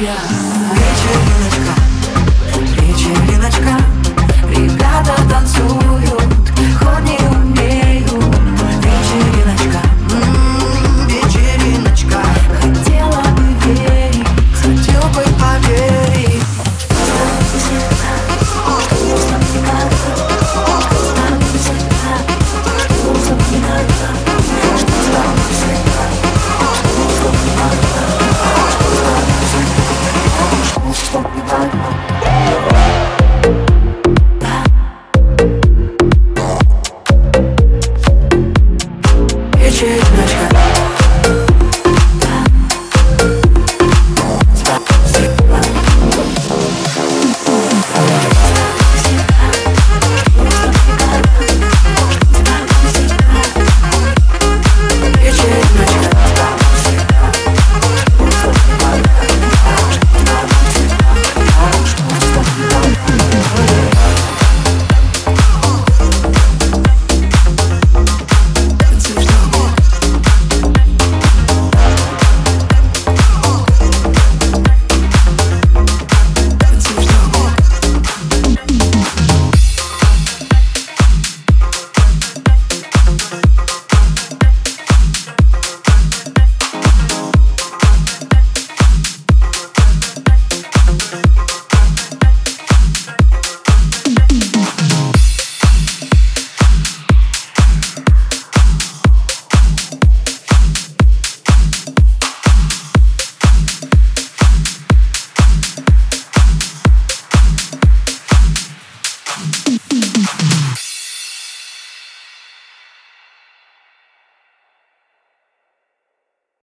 yeah.